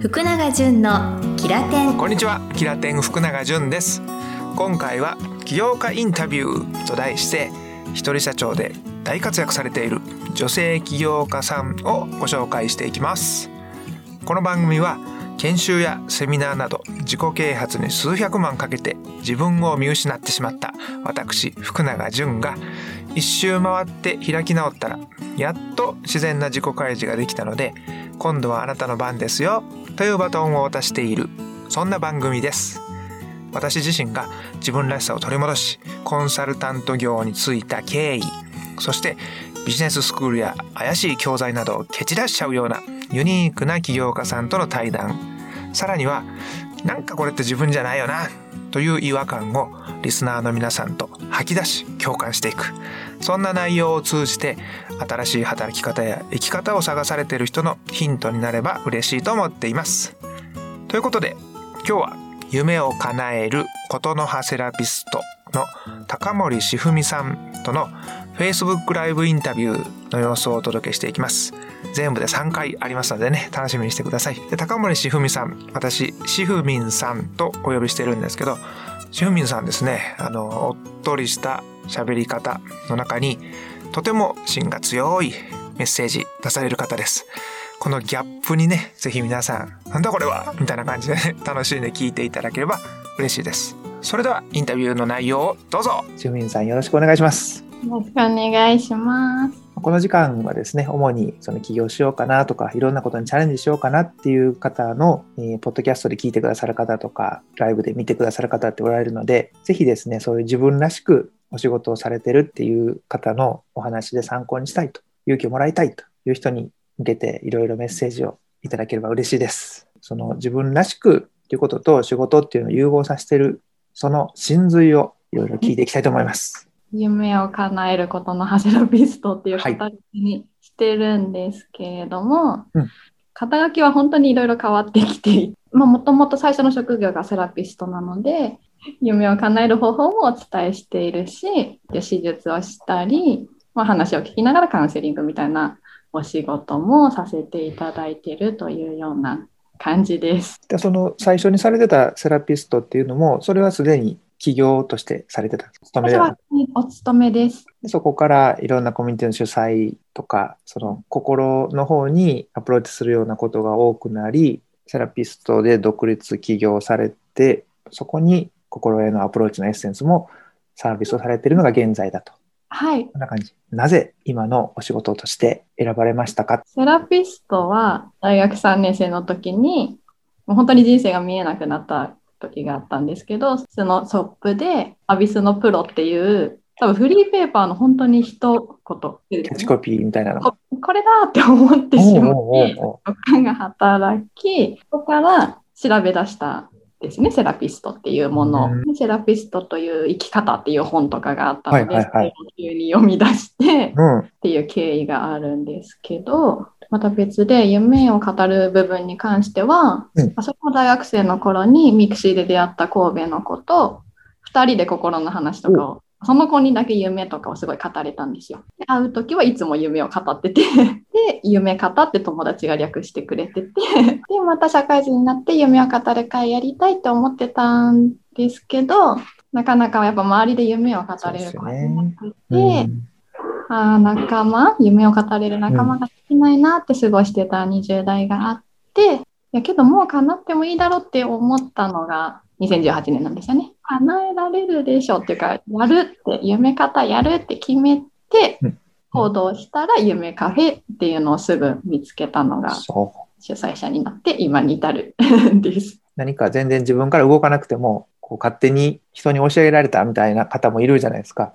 福永純のキラテン。こんにちは。キラテン福永純です。今回は起業家インタビューと題して一人社長で大活躍されている女性起業家さんをご紹介していきます。この番組は研修やセミナーなど自己啓発に数百万かけて自分を見失ってしまった私福永純が一周回って開き直ったらやっと自然な自己開示ができたので今度はあなたの番ですよというバトンを渡しているそんな番組です。私自身が自分らしさを取り戻しコンサルタント業に就いた経緯そしてビジネススクールや怪しい教材などを蹴散らしちゃうようなユニークな起業家さんとの対談。さらにはなんかこれって自分じゃないよなという違和感をリスナーの皆さんと吐き出し共感していく。そんな内容を通じて新しい働き方や生き方を探されている人のヒントになれば嬉しいと思っています。ということで今日は夢を叶えることの葉セラピストの高森しふみさんとの Facebook ライブインタビューの様子をお届けしていきます。全部で3回ありますのでね楽しみにしてください。で高森しふみさん私しふみんさんとお呼びしてるんですけどしふみんさんですねあのおっとりした喋り方の中にとても芯が強いメッセージ出される方です。このギャップにねぜひ皆さんなんだこれは？みたいな感じで、ね、楽しんで聞いていただければ嬉しいです。それではインタビューの内容をどうぞ。しふみんさんよろしくお願いします。よろしくお願いします。この時間はですね、主にその起業しようかなとか、いろんなことにチャレンジしようかなっていう方の、えーポッドキャストで聞いてくださる方とか、ライブで見てくださる方っておられるので、ぜひですね、そういう自分らしくお仕事をされてるっていう方のお話で参考にしたいと、勇気をもらいたいという人に向けていろいろメッセージをいただければ嬉しいです。その自分らしくということと仕事っていうのを融合させてる、その真髄をいろいろ聞いていきたいと思います。夢を叶えることのハセラピストっていうはい形にしてるんですけれども、うん肩書きは本当にいろいろ変わってきて もともと最初の職業がセラピストなので、夢を叶える方法もお伝えしているし、で手術をしたり、まあ、話を聞きながらカウンセリングみたいなお仕事もさせていただいているというような感じです。でその最初にされてたセラピストっていうのも、それはすでに起業としてされてた勤め私でははお勤めです。でそこからいろんなコミュニティの主催とか、その心の方にアプローチするようなことが多くなり、セラピストで独立起業されて、そこに心へのアプローチのエッセンスもサービスをされているのが現在だと。はい。こんな感じ。なぜ今のお仕事として選ばれましたか？セラピストは大学3年生の時に、もう本当に人生が見えなくなった時があったんですけど、そのソップでアビスのプロっていう、多分フリーペーパーの本当に一言、キャッチコピーみたいなの。ここれだって思ってしまって、おうおう直感が働き、そこから調べ出したんですね、セラピストっていうもの。をうん。セラピストという生き方っていう本とかがあったので、はいはいはい。急に読み出して、うん。っていう経緯があるんですけど、また別で夢を語る部分に関しては、うん。あそこの大学生の頃にミクシーで出会った神戸の子と、2人で心の話とかを、その子にだけ夢とかをすごい語れたんですよ。で会う時はいつも夢を語ってて、で、夢語って友達が略してくれてて、で、また社会人になって夢を語る会やりたいって思ってたんですけど、なかなかやっぱ周りで夢を語れる子がいなくて、うん。あー仲間、夢を語れる仲間がいないなって過ごしてた20代があって、いやけどもう叶ってもいいだろうって思ったのが2018年なんですよね。叶えられるでしょっていうか、やるって、夢方やるって決めてうん行動したら夢カフェっていうのをすぐ見つけたのが。主催者になって今に至るです。何か全然自分から動かなくても、こう勝手に人に教えられたみたいな方もいるじゃないですか。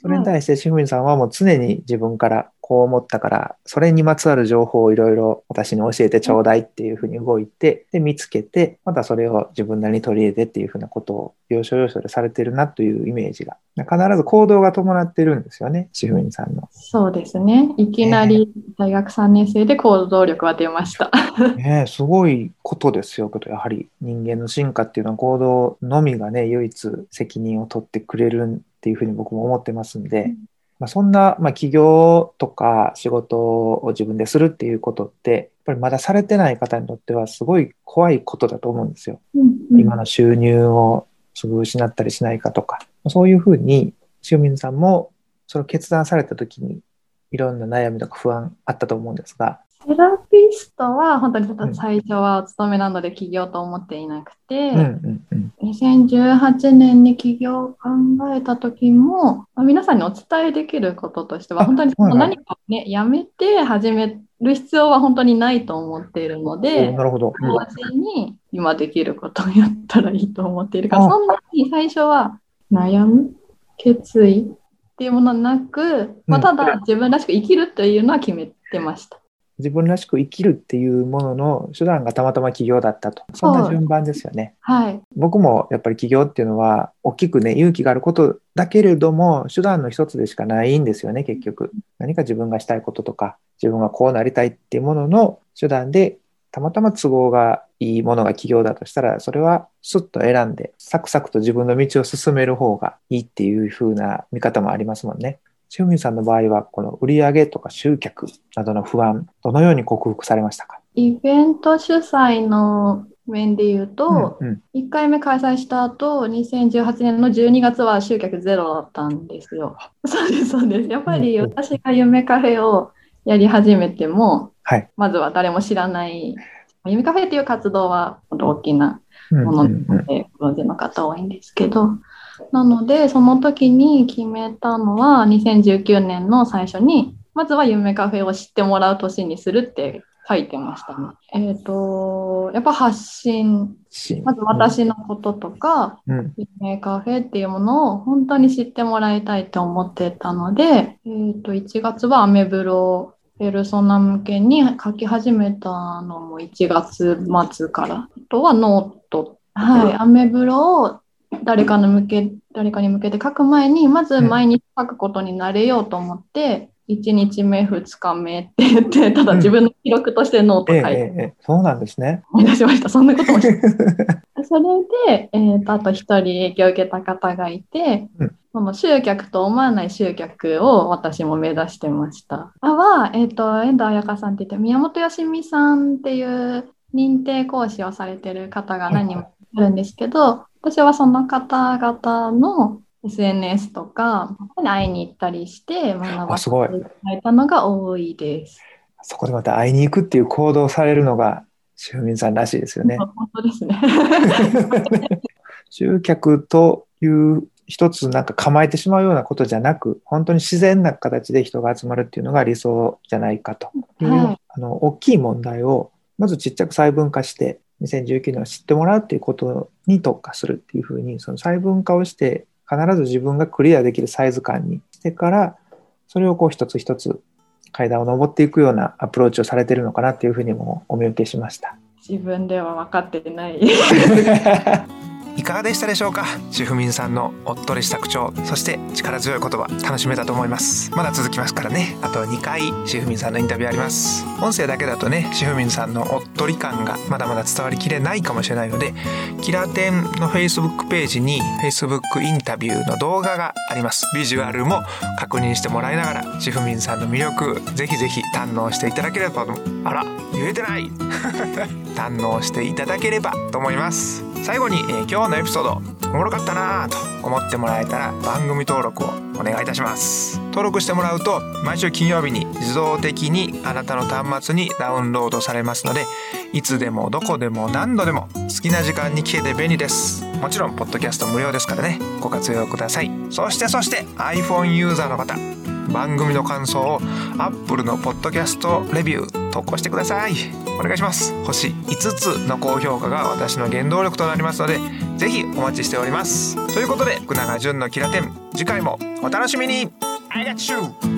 それに対して、しふみんさんはもう常に自分からこう思ったから、それにまつわる情報をいろいろ私に教えてちょうだいっていうふうに動いて、で、見つけて、またそれを自分なりに取り入れてっていうふうなことを要所要所でされてるなというイメージが、必ず行動が伴ってるんですよね、しふみんさんの。そうですね。いきなり大学3年生で行動力は出ました。ねえすごいことですよけど、やはり人間の進化っていうのは行動のみがね、唯一責任を取ってくれるっていうふうに僕も思ってますんで、まあ、そんな、まあ、起業とか仕事を自分でするっていうことって、ぱりまだされてない方にとってはすごい怖いことだと思うんですよ。うんうん。今の収入をすぐ失ったりしないかとか、そういうふうに塩水さんもそれを決断された時にいろんな悩みとか不安あったと思うんですが、セラピストは本当にん。最初はお勤めなので起業と思っていなくて、うんうんうん、2018年に起業を考えた時も、まあ皆さんにお伝えできることとしては、あ本当にはいはい何かをね、やめて始める必要は本当にないと思っているのおで、なるほど。うんに今できることをやったらいいと思っているから、あそんなに最初は悩む、決意っていうものはなく、まあ、うんただ自分らしく生きるというのは決めてました。自分らしく生きるっていうものの手段がたまたま起業だったと。そんな順番ですよね。はい。僕もやっぱり起業っていうのは大きくね勇気があることだけれども手段の一つでしかないんですよね結局何か自分がしたいこととか自分がこうなりたいっていうものの手段でたまたま都合がいいものが起業だとしたらそれはスッと選んでサクサクと自分の道を進める方がいいっていう風な見方もありますもんね。塩見さんの場合はこの売上とか集客などの不安どのように克服されましたか、イベント主催の面で言うと、うんうん。1回目開催した後、2018年の12月は集客ゼロだったんですよ。そうです、そうです。やっぱり私が夢カフェをやり始めても、はい。まずは誰も知らない、夢カフェっていう活動は大きなうんものなので、ご存知の方多いんですけど、なので、その時に決めたのは、2019年の最初に、まずは夢カフェを知ってもらう年にするって書いてましたね。えっ、と、やっぱ発信、まず私のこととか、うん夢カフェっていうものを本当に知ってもらいたいと思ってたので、えっ、と、1月はアメブロをペルソナ向けに書き始めたのも1月末から。あとはノート。はい、アメブロを誰かの向け、誰かに向けて書く前に、まず毎日書くことになれようと思って、1日目、2日目って言って、ただ自分の記録としてノートええ書いてええええそうなんですね。思い出しました。そんなこともして それで、えーとあと一人影響を受けた方がいて、うんその集客と思わない集客を私も目指してました。あは、えっ、と、遠藤彩香さんって言って、宮本よしみさんっていう認定講師をされてる方が何人もいるんですけど、私はその方々の SNS とかに会いに行ったりして学ばあすごいせていただいたのが多いです。そこでまた会いに行くっていう行動をされるのが塩見さんらしいですよね。本当ですね。集客という一つなんか構えてしまうようなことじゃなく本当に自然な形で人が集まるっていうのが理想じゃないかという、はいあの大きい問題をまずちっちゃく細分化して2019年を知ってもらうっていうことに特化するっていうふうにその細分化をして必ず自分がクリアできるサイズ感にしてからそれをこう一つ一つ階段を上っていくようなアプローチをされてるのかなっていうふうにもお見受けしました。自分では分かってない。いかがでしたでしょうか？シフミンさんのおっとりした口調そして力強い言葉楽しめたと思います。まだ続きますからね。あと2回シフミンさんのインタビューあります。音声だけだとねシフミンさんのおっとり感がまだまだ伝わりきれないかもしれないのでキラテンの Facebook ページに Facebook インタビューの動画があります。ビジュアルも確認してもらいながらシフミンさんの魅力ぜひぜひ堪能していただければとあら言えてない。堪能していただければと思います。最後に、えー今日のエピソードおもろかったなぁと思ってもらえたら番組登録をお願いいたします。登録してもらうと毎週金曜日に自動的にあなたの端末にダウンロードされますのでいつでもどこでも何度でも好きな時間に聞けて便利です。もちろんポッドキャスト無料ですからね。ご活用ください。そしてそして iPhone ユーザーの方。番組の感想を Apple のポッドキャストレビュー投稿してください。お願いします。星5つの高評価が私の原動力となりますのでぜひお待ちしております。ということで福永潤のキラテン次回もお楽しみに。I got you!